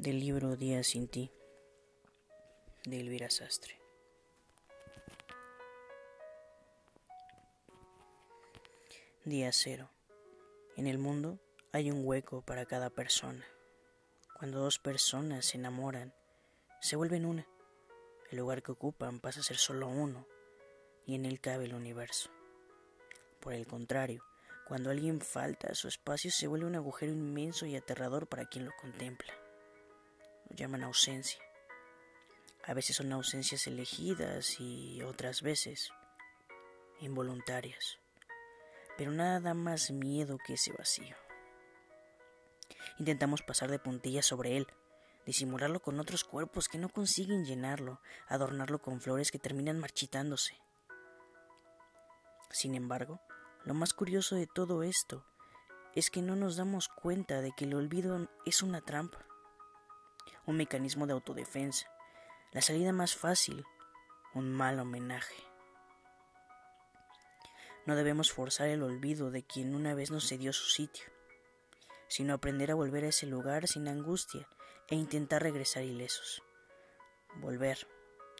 del libro Días sin ti de Elvira Sastre. Día cero. En el mundo hay un hueco para cada persona. Cuando dos personas se enamoran, se vuelven una. El lugar que ocupan pasa a ser solo uno y en él cabe el universo. Por el contrario, cuando alguien falta, su espacio se vuelve un agujero inmenso y aterrador para quien lo contempla llaman ausencia. A veces son ausencias elegidas y otras veces involuntarias. Pero nada da más miedo que ese vacío. Intentamos pasar de puntillas sobre él, disimularlo con otros cuerpos que no consiguen llenarlo, adornarlo con flores que terminan marchitándose. Sin embargo, lo más curioso de todo esto es que no nos damos cuenta de que el olvido es una trampa un mecanismo de autodefensa, la salida más fácil, un mal homenaje. No debemos forzar el olvido de quien una vez nos cedió su sitio, sino aprender a volver a ese lugar sin angustia e intentar regresar ilesos. Volver,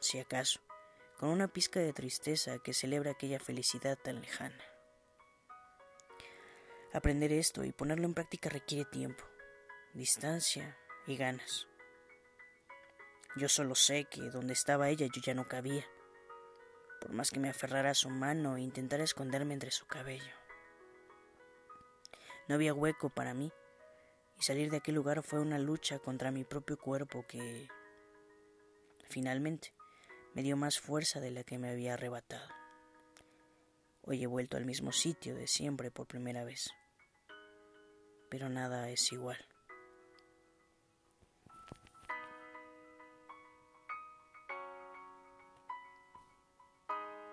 si acaso, con una pizca de tristeza que celebra aquella felicidad tan lejana. Aprender esto y ponerlo en práctica requiere tiempo, distancia y ganas. Yo solo sé que donde estaba ella yo ya no cabía, por más que me aferrara a su mano e intentara esconderme entre su cabello. No había hueco para mí, y salir de aquel lugar fue una lucha contra mi propio cuerpo que, finalmente, me dio más fuerza de la que me había arrebatado. Hoy he vuelto al mismo sitio de siempre por primera vez, pero nada es igual.